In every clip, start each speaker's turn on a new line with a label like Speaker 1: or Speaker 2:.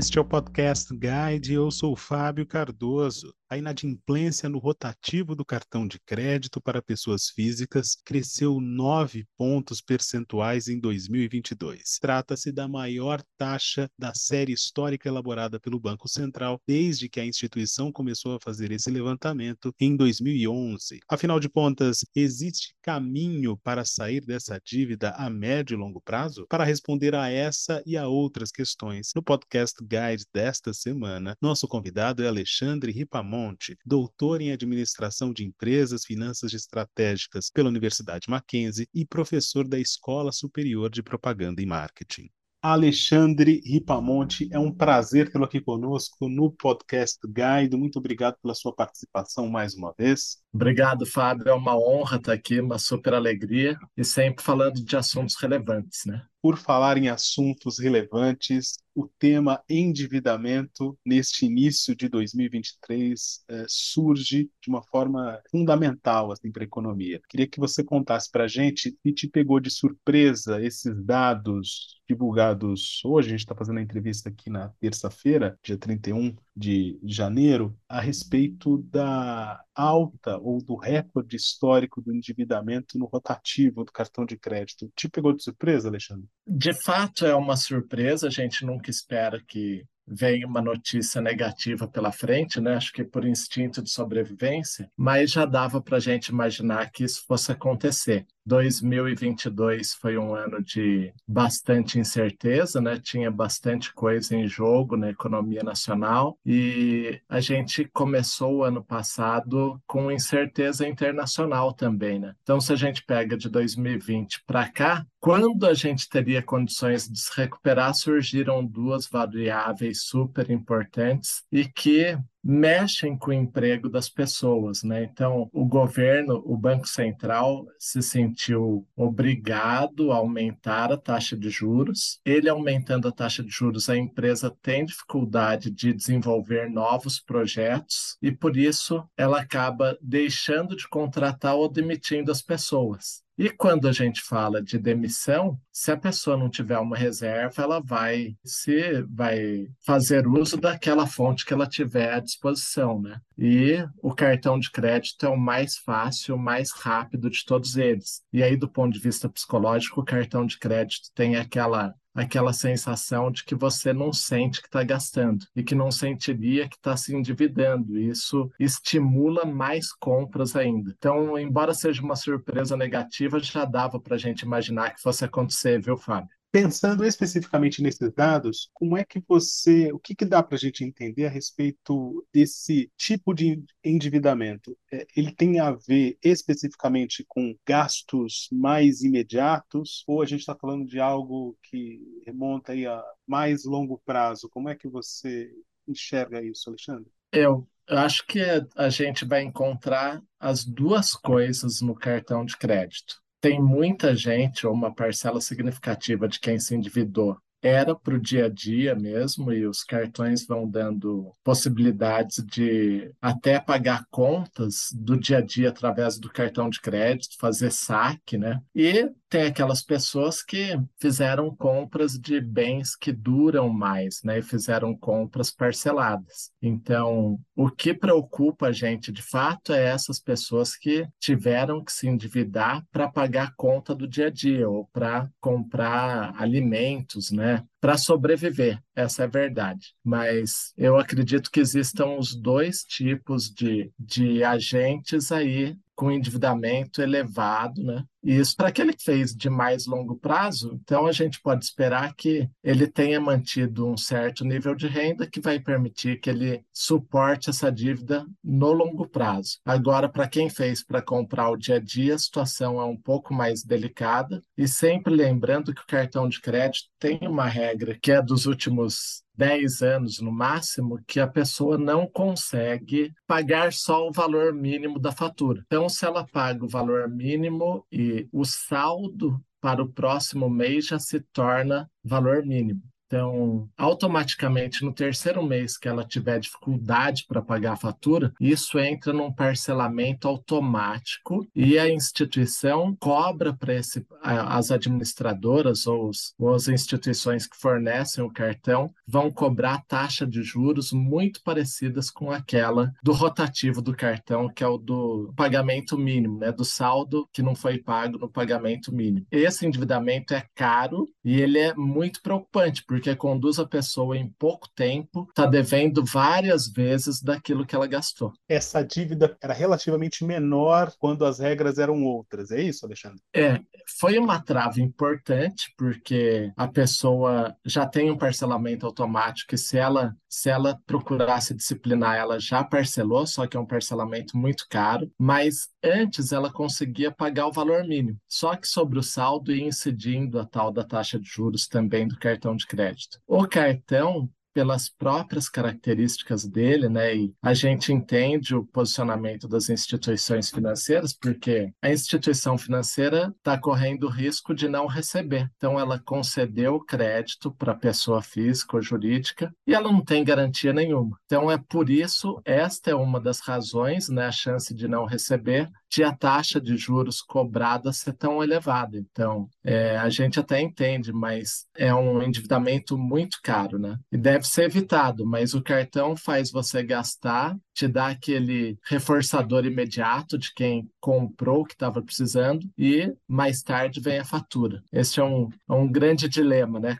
Speaker 1: Este é o Podcast Guide. Eu sou o Fábio Cardoso. A inadimplência no rotativo do cartão de crédito para pessoas físicas cresceu 9 pontos percentuais em 2022. Trata-se da maior taxa da série histórica elaborada pelo Banco Central desde que a instituição começou a fazer esse levantamento em 2011. Afinal de contas, existe caminho para sair dessa dívida a médio e longo prazo? Para responder a essa e a outras questões, no podcast Guide desta semana, nosso convidado é Alexandre Ripamon Doutor em Administração de Empresas, Finanças Estratégicas pela Universidade Mackenzie e professor da Escola Superior de Propaganda e Marketing. Alexandre Ripamonte, é um prazer tê-lo aqui conosco no podcast Guide. Muito obrigado pela sua participação mais uma vez.
Speaker 2: Obrigado, Fábio. É uma honra estar aqui, uma super alegria e sempre falando de assuntos relevantes, né?
Speaker 1: Por falar em assuntos relevantes, o tema endividamento neste início de 2023 eh, surge de uma forma fundamental assim, para a economia. Queria que você contasse para a gente se te pegou de surpresa esses dados divulgados hoje. A gente está fazendo a entrevista aqui na terça-feira, dia 31 de janeiro, a respeito da alta ou do recorde histórico do endividamento no rotativo do cartão de crédito. Te pegou de surpresa, Alexandre?
Speaker 2: De fato, é uma surpresa. A gente nunca espera que venha uma notícia negativa pela frente, né? Acho que por instinto de sobrevivência, mas já dava para a gente imaginar que isso fosse acontecer. 2022 foi um ano de bastante incerteza, né? Tinha bastante coisa em jogo na economia nacional e a gente começou o ano passado com incerteza internacional também, né? Então, se a gente pega de 2020 para cá, quando a gente teria condições de se recuperar, surgiram duas variáveis super importantes e que mexem com o emprego das pessoas, né? Então, o governo, o Banco Central se sentiu obrigado a aumentar a taxa de juros. Ele aumentando a taxa de juros, a empresa tem dificuldade de desenvolver novos projetos e por isso ela acaba deixando de contratar ou demitindo as pessoas. E quando a gente fala de demissão, se a pessoa não tiver uma reserva, ela vai se vai fazer uso daquela fonte que ela tiver à disposição, né? E o cartão de crédito é o mais fácil, o mais rápido de todos eles. E aí, do ponto de vista psicológico, o cartão de crédito tem aquela aquela sensação de que você não sente que está gastando e que não sentiria que está se endividando. Isso estimula mais compras ainda. Então, embora seja uma surpresa negativa, já dava para a gente imaginar que fosse acontecer, viu, Fábio?
Speaker 1: Pensando especificamente nesses dados, como é que você, o que, que dá para a gente entender a respeito desse tipo de endividamento? É, ele tem a ver especificamente com gastos mais imediatos ou a gente está falando de algo que remonta aí a mais longo prazo? Como é que você enxerga isso, Alexandre?
Speaker 2: Eu acho que a gente vai encontrar as duas coisas no cartão de crédito tem muita gente, ou uma parcela significativa de quem se endividou, era para o dia a dia mesmo, e os cartões vão dando possibilidades de até pagar contas do dia a dia através do cartão de crédito, fazer saque, né? E tem aquelas pessoas que fizeram compras de bens que duram mais, né? E fizeram compras parceladas. Então, o que preocupa a gente de fato é essas pessoas que tiveram que se endividar para pagar a conta do dia a dia ou para comprar alimentos, né? Para sobreviver, essa é a verdade. Mas eu acredito que existam os dois tipos de, de agentes aí com endividamento elevado, né? E isso para aquele que fez de mais longo prazo, então a gente pode esperar que ele tenha mantido um certo nível de renda que vai permitir que ele suporte essa dívida no longo prazo. Agora, para quem fez para comprar o dia a dia, a situação é um pouco mais delicada e sempre lembrando que o cartão de crédito tem uma regra que é dos últimos 10 anos no máximo, que a pessoa não consegue pagar só o valor mínimo da fatura. Então, se ela paga o valor mínimo e o saldo para o próximo mês já se torna valor mínimo. Então, automaticamente, no terceiro mês que ela tiver dificuldade para pagar a fatura, isso entra num parcelamento automático e a instituição cobra para as administradoras ou, os, ou as instituições que fornecem o cartão vão cobrar taxa de juros muito parecidas com aquela do rotativo do cartão, que é o do pagamento mínimo, né, do saldo que não foi pago no pagamento mínimo. Esse endividamento é caro e ele é muito preocupante, porque conduz a pessoa em pouco tempo, está devendo várias vezes daquilo que ela gastou.
Speaker 1: Essa dívida era relativamente menor quando as regras eram outras, é isso, Alexandre?
Speaker 2: É, foi uma trava importante, porque a pessoa já tem um parcelamento automático e se ela, se ela procurasse disciplinar, ela já parcelou, só que é um parcelamento muito caro, mas antes ela conseguia pagar o valor mínimo, só que sobre o saldo ia incidindo a tal da taxa de juros também do cartão de crédito. O cartão pelas próprias características dele, né? E a gente entende o posicionamento das instituições financeiras, porque a instituição financeira está correndo o risco de não receber. Então, ela concedeu crédito para pessoa física ou jurídica e ela não tem garantia nenhuma. Então, é por isso, esta é uma das razões, né? A chance de não receber, de a taxa de juros cobrada ser tão elevada. Então, é, a gente até entende, mas é um endividamento muito caro, né? E deve ser evitado, mas o cartão faz você gastar, te dá aquele reforçador imediato de quem comprou o que estava precisando e mais tarde vem a fatura. Esse é um, é um grande dilema, né?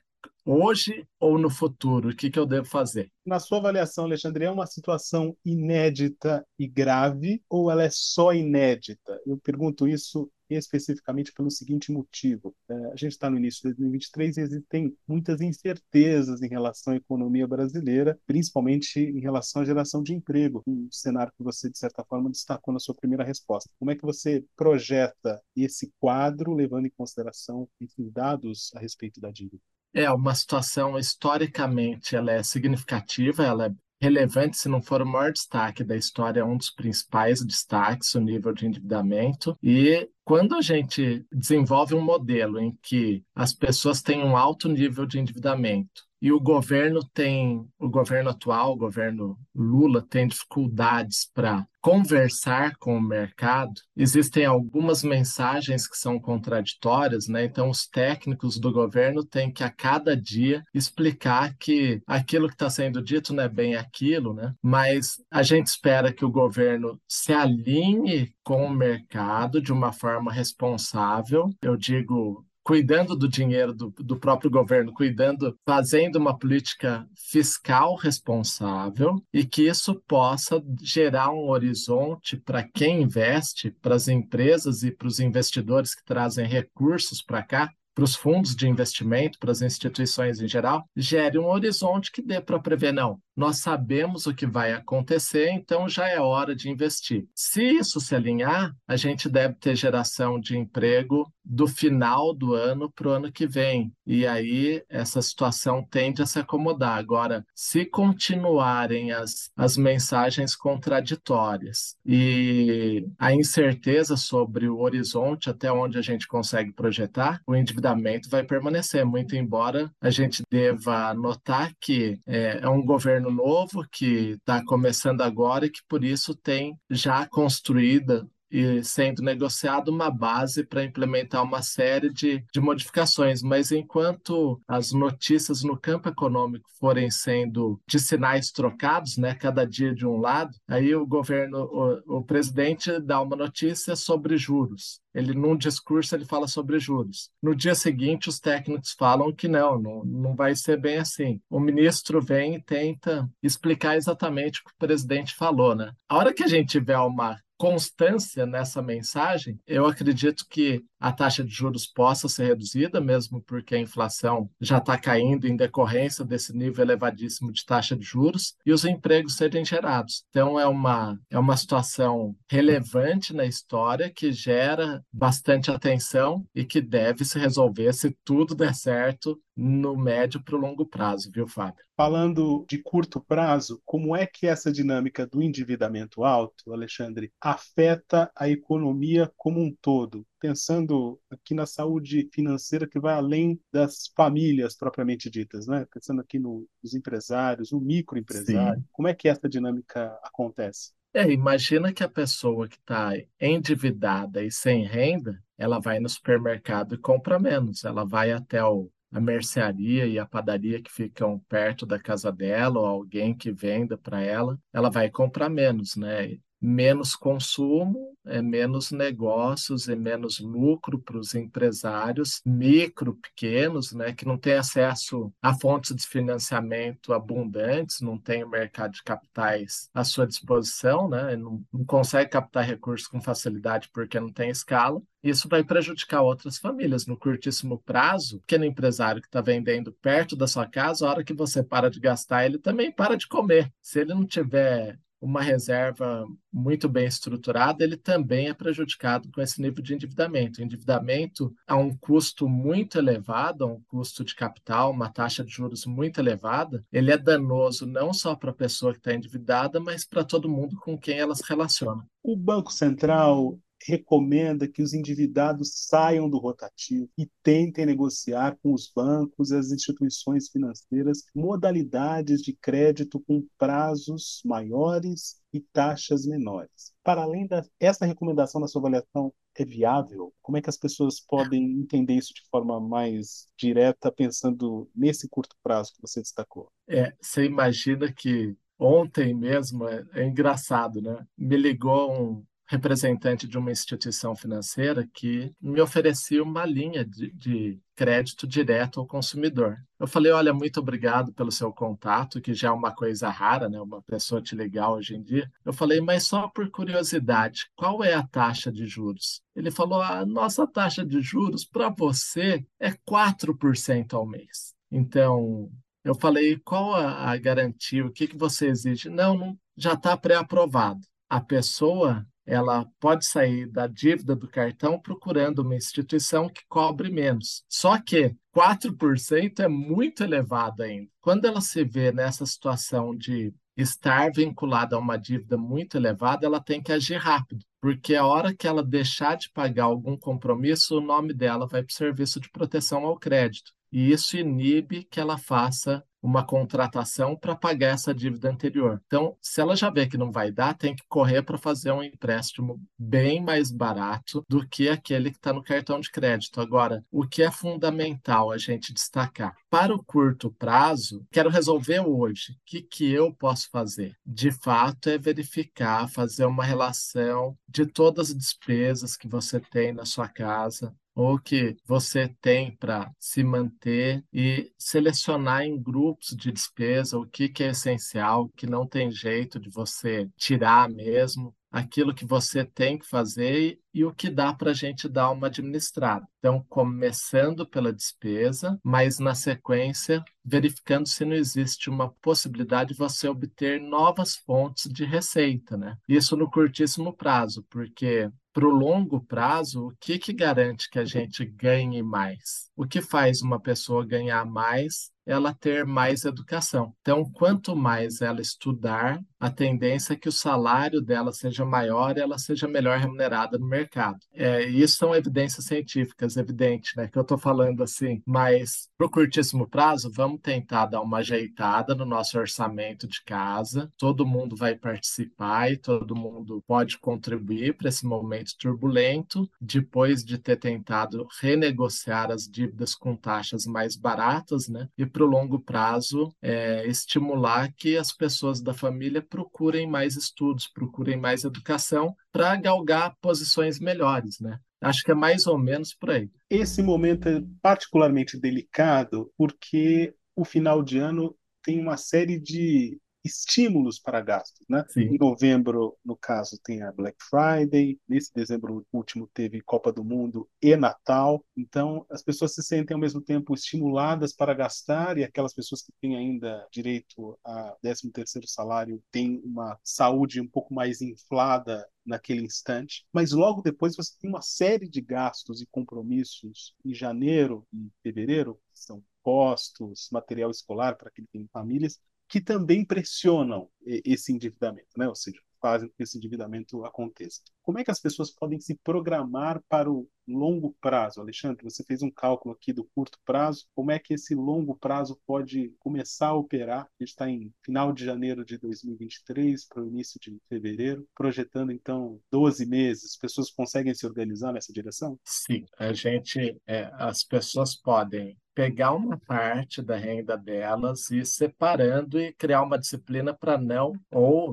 Speaker 2: Hoje ou no futuro? O que, que eu devo fazer?
Speaker 1: Na sua avaliação, Alexandre, é uma situação inédita e grave ou ela é só inédita? Eu pergunto isso especificamente pelo seguinte motivo. É, a gente está no início de 2023 e existem muitas incertezas em relação à economia brasileira, principalmente em relação à geração de emprego, um cenário que você, de certa forma, destacou na sua primeira resposta. Como é que você projeta esse quadro, levando em consideração enfim, dados a respeito da dívida?
Speaker 2: É uma situação historicamente ela é significativa, ela é relevante, se não for o maior destaque da história, é um dos principais destaques, o nível de endividamento. E quando a gente desenvolve um modelo em que as pessoas têm um alto nível de endividamento e o governo tem, o governo atual, o governo Lula, tem dificuldades para conversar com o mercado, existem algumas mensagens que são contraditórias, né? Então, os técnicos do governo têm que a cada dia explicar que aquilo que está sendo dito não é bem aquilo, né? Mas a gente espera que o governo se alinhe com o mercado de uma forma responsável. Eu digo cuidando do dinheiro do, do próprio governo, cuidando, fazendo uma política fiscal responsável e que isso possa gerar um horizonte para quem investe, para as empresas e para os investidores que trazem recursos para cá, para os fundos de investimento, para as instituições em geral, gere um horizonte que dê para prever, não, nós sabemos o que vai acontecer, então já é hora de investir. Se isso se alinhar, a gente deve ter geração de emprego do final do ano para o ano que vem. E aí essa situação tende a se acomodar. Agora, se continuarem as, as mensagens contraditórias e a incerteza sobre o horizonte até onde a gente consegue projetar, o endividamento vai permanecer, muito embora a gente deva notar que é, é um governo governo novo que está começando agora e que por isso tem já construída e sendo negociado uma base para implementar uma série de, de modificações. Mas enquanto as notícias no campo econômico forem sendo de sinais trocados, né, cada dia de um lado, aí o governo, o, o presidente dá uma notícia sobre juros. Ele, num discurso, ele fala sobre juros. No dia seguinte, os técnicos falam que não, não, não vai ser bem assim. O ministro vem e tenta explicar exatamente o que o presidente falou, né? A hora que a gente tiver uma constância nessa mensagem, eu acredito que a taxa de juros possa ser reduzida, mesmo porque a inflação já está caindo em decorrência desse nível elevadíssimo de taxa de juros e os empregos serem gerados. Então, é uma, é uma situação relevante na história que gera bastante atenção e que deve se resolver se tudo der certo no médio para o longo prazo, viu, Fábio?
Speaker 1: Falando de curto prazo, como é que essa dinâmica do endividamento alto, Alexandre, afeta a economia como um todo? pensando aqui na saúde financeira que vai além das famílias propriamente ditas, né? Pensando aqui no, nos empresários, no microempresário. Sim. Como é que essa dinâmica acontece?
Speaker 2: É, imagina que a pessoa que está endividada e sem renda, ela vai no supermercado e compra menos. Ela vai até o, a mercearia e a padaria que ficam perto da casa dela, ou alguém que venda para ela, ela vai comprar menos, né? Menos consumo, é menos negócios e menos lucro para os empresários micro, pequenos, né, que não têm acesso a fontes de financiamento abundantes, não tem o mercado de capitais à sua disposição, né, não, não consegue captar recursos com facilidade porque não tem escala. Isso vai prejudicar outras famílias no curtíssimo prazo. Pequeno empresário que está vendendo perto da sua casa, a hora que você para de gastar, ele também para de comer. Se ele não tiver uma reserva muito bem estruturada, ele também é prejudicado com esse nível de endividamento. O endividamento a um custo muito elevado, a um custo de capital, uma taxa de juros muito elevada, ele é danoso não só para a pessoa que está endividada, mas para todo mundo com quem ela se relaciona.
Speaker 1: O Banco Central recomenda que os endividados saiam do rotativo e tentem negociar com os bancos e as instituições financeiras modalidades de crédito com prazos maiores e taxas menores. Para além dessa recomendação na sua avaliação, é viável? Como é que as pessoas podem entender isso de forma mais direta, pensando nesse curto prazo que você destacou?
Speaker 2: É, você imagina que ontem mesmo, é, é engraçado, né? Me ligou um, representante de uma instituição financeira que me oferecia uma linha de, de, crédito direto ao consumidor. Eu falei, olha, muito obrigado pelo seu contato, que já é uma coisa rara, né? Uma pessoa te ligar hoje em dia. Eu falei, mas só por curiosidade, qual é a taxa de juros? Ele falou, a nossa taxa de juros para você é 4% ao mês. Então, eu falei, qual a, a garantia? O que, que você exige? Não, não já está pré-aprovado. A pessoa ela pode sair da dívida do cartão procurando uma instituição que cobre menos. Só que 4% é muito elevado ainda. Quando ela se vê nessa situação de estar vinculada a uma dívida muito elevada, ela tem que agir rápido, porque a hora que ela deixar de pagar algum compromisso, o nome dela vai para o serviço de proteção ao crédito. E isso inibe que ela faça uma contratação para pagar essa dívida anterior. Então, se ela já vê que não vai dar, tem que correr para fazer um empréstimo bem mais barato do que aquele que está no cartão de crédito. Agora, o que é fundamental a gente destacar? Para o curto prazo, quero resolver hoje. O que, que eu posso fazer? De fato, é verificar, fazer uma relação de todas as despesas que você tem na sua casa, ou que você tem para se manter e selecionar em grupos de despesa o que, que é essencial, o que não tem jeito de você tirar mesmo, aquilo que você tem que fazer e o que dá para a gente dar uma administrada. Então, começando pela despesa, mas na sequência, verificando se não existe uma possibilidade de você obter novas fontes de receita, né? Isso no curtíssimo prazo, porque para o longo prazo, o que, que garante que a gente ganhe mais? O que faz uma pessoa ganhar mais ela ter mais educação. Então, quanto mais ela estudar, a tendência é que o salário dela seja maior e ela seja melhor remunerada no mercado. É, isso são evidências científicas, evidente, né? Que eu estou falando assim, mas para o curtíssimo prazo, vamos tentar dar uma ajeitada no nosso orçamento de casa. Todo mundo vai participar e todo mundo pode contribuir para esse momento turbulento, depois de ter tentado renegociar as dívidas com taxas mais baratas, né? E para longo prazo é, estimular que as pessoas da família procurem mais estudos, procurem mais educação para galgar posições melhores, né? Acho que é mais ou menos por aí.
Speaker 1: Esse momento é particularmente delicado porque o final de ano tem uma série de estímulos para gastos, né? Sim. Em novembro, no caso, tem a Black Friday, nesse dezembro último teve Copa do Mundo e Natal. Então, as pessoas se sentem ao mesmo tempo estimuladas para gastar e aquelas pessoas que têm ainda direito a 13º salário têm uma saúde um pouco mais inflada naquele instante, mas logo depois você tem uma série de gastos e compromissos em janeiro e fevereiro, que são postos, material escolar para quem tem famílias, que também pressionam esse endividamento, né? Ou seja, fazem com que esse endividamento aconteça. Como é que as pessoas podem se programar para o longo prazo? Alexandre, você fez um cálculo aqui do curto prazo. Como é que esse longo prazo pode começar a operar? A gente está em final de janeiro de 2023 para o início de fevereiro, projetando então 12 meses. As pessoas conseguem se organizar nessa direção?
Speaker 2: Sim, a gente, é, as pessoas podem pegar uma parte da renda delas e separando e criar uma disciplina para não ou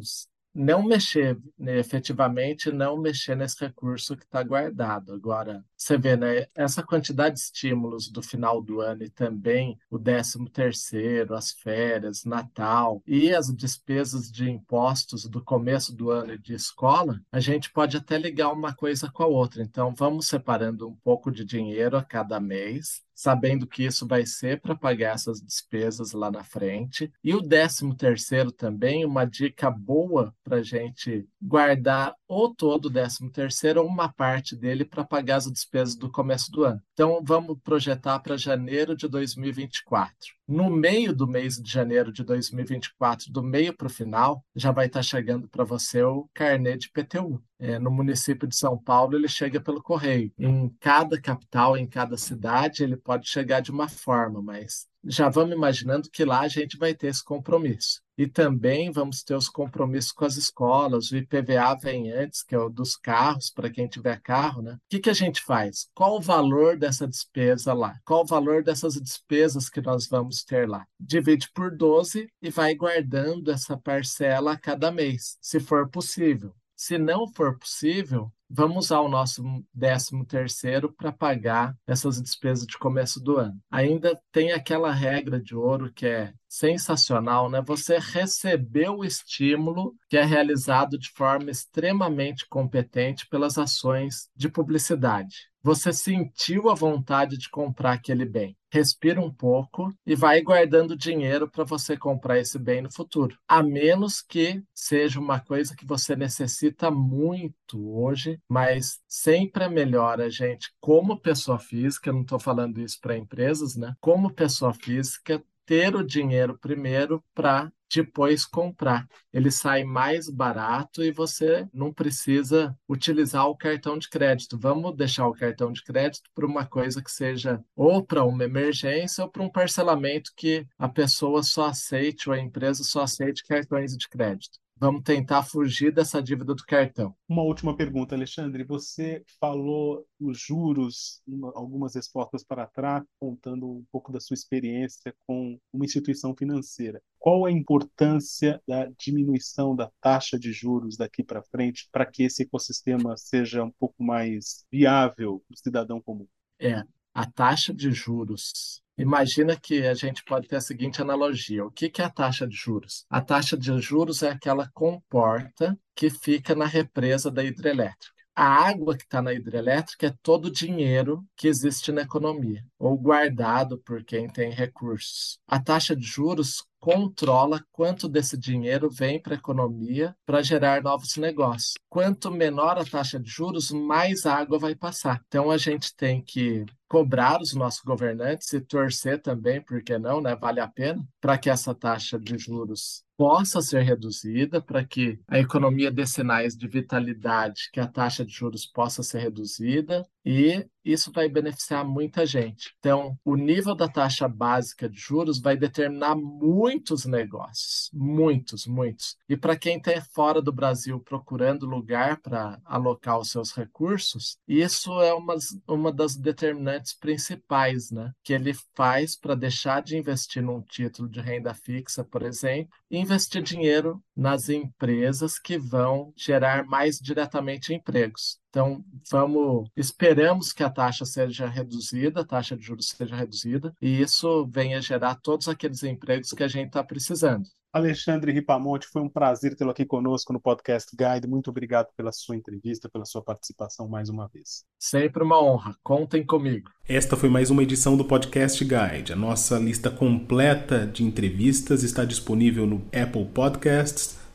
Speaker 2: não mexer, né, efetivamente não mexer nesse recurso que está guardado. Agora, você vê, né, essa quantidade de estímulos do final do ano e também o 13 terceiro, as férias, Natal e as despesas de impostos do começo do ano e de escola, a gente pode até ligar uma coisa com a outra. Então, vamos separando um pouco de dinheiro a cada mês sabendo que isso vai ser para pagar essas despesas lá na frente. E o décimo terceiro também, uma dica boa para a gente guardar ou todo o décimo terceiro ou uma parte dele para pagar as despesas do começo do ano. Então, vamos projetar para janeiro de 2024. No meio do mês de janeiro de 2024, do meio para o final, já vai estar tá chegando para você o carnê de PTU. É, no município de São Paulo, ele chega pelo correio. Em cada capital, em cada cidade, ele pode chegar de uma forma, mas já vamos imaginando que lá a gente vai ter esse compromisso. E também vamos ter os compromissos com as escolas, o IPVA vem antes, que é o dos carros, para quem tiver carro, né? O que, que a gente faz? Qual o valor dessa despesa lá? Qual o valor dessas despesas que nós vamos ter lá? Divide por 12 e vai guardando essa parcela a cada mês, se for possível. Se não for possível, vamos usar o nosso 13 terceiro para pagar essas despesas de começo do ano. Ainda tem aquela regra de ouro que é sensacional, né? Você recebeu o estímulo que é realizado de forma extremamente competente pelas ações de publicidade. Você sentiu a vontade de comprar aquele bem. Respira um pouco e vai guardando dinheiro para você comprar esse bem no futuro. A menos que seja uma coisa que você necessita muito hoje, mas sempre é melhor a gente, como pessoa física, não estou falando isso para empresas, né? Como pessoa física, ter o dinheiro primeiro para depois comprar. Ele sai mais barato e você não precisa utilizar o cartão de crédito. Vamos deixar o cartão de crédito para uma coisa que seja ou para uma emergência ou para um parcelamento que a pessoa só aceite ou a empresa só aceite cartões de crédito. Vamos tentar fugir dessa dívida do cartão.
Speaker 1: Uma última pergunta, Alexandre. Você falou os juros, algumas respostas para trás, contando um pouco da sua experiência com uma instituição financeira. Qual a importância da diminuição da taxa de juros daqui para frente para que esse ecossistema seja um pouco mais viável para o cidadão comum?
Speaker 2: É, a taxa de juros Imagina que a gente pode ter a seguinte analogia: o que é a taxa de juros? A taxa de juros é aquela comporta que fica na represa da hidrelétrica. A água que está na hidrelétrica é todo o dinheiro que existe na economia, ou guardado por quem tem recursos. A taxa de juros controla quanto desse dinheiro vem para a economia para gerar novos negócios. Quanto menor a taxa de juros, mais água vai passar. Então a gente tem que cobrar os nossos governantes e torcer também, porque não, né? Vale a pena para que essa taxa de juros possa ser reduzida, para que a economia dê sinais de vitalidade, que a taxa de juros possa ser reduzida e isso vai beneficiar muita gente. Então, o nível da taxa básica de juros vai determinar muitos negócios, muitos, muitos. E para quem está fora do Brasil procurando lugar para alocar os seus recursos, isso é uma, uma das determinantes principais, né? Que ele faz para deixar de investir num título de renda fixa, por exemplo, e investir dinheiro nas empresas que vão gerar mais diretamente empregos. Então, vamos, esperamos que a taxa seja reduzida, a taxa de juros seja reduzida, e isso venha gerar todos aqueles empregos que a gente está precisando.
Speaker 1: Alexandre Ripamonte, foi um prazer tê-lo aqui conosco no Podcast Guide. Muito obrigado pela sua entrevista, pela sua participação mais uma vez.
Speaker 2: Sempre uma honra. Contem comigo.
Speaker 1: Esta foi mais uma edição do Podcast Guide. A nossa lista completa de entrevistas está disponível no Apple Podcasts,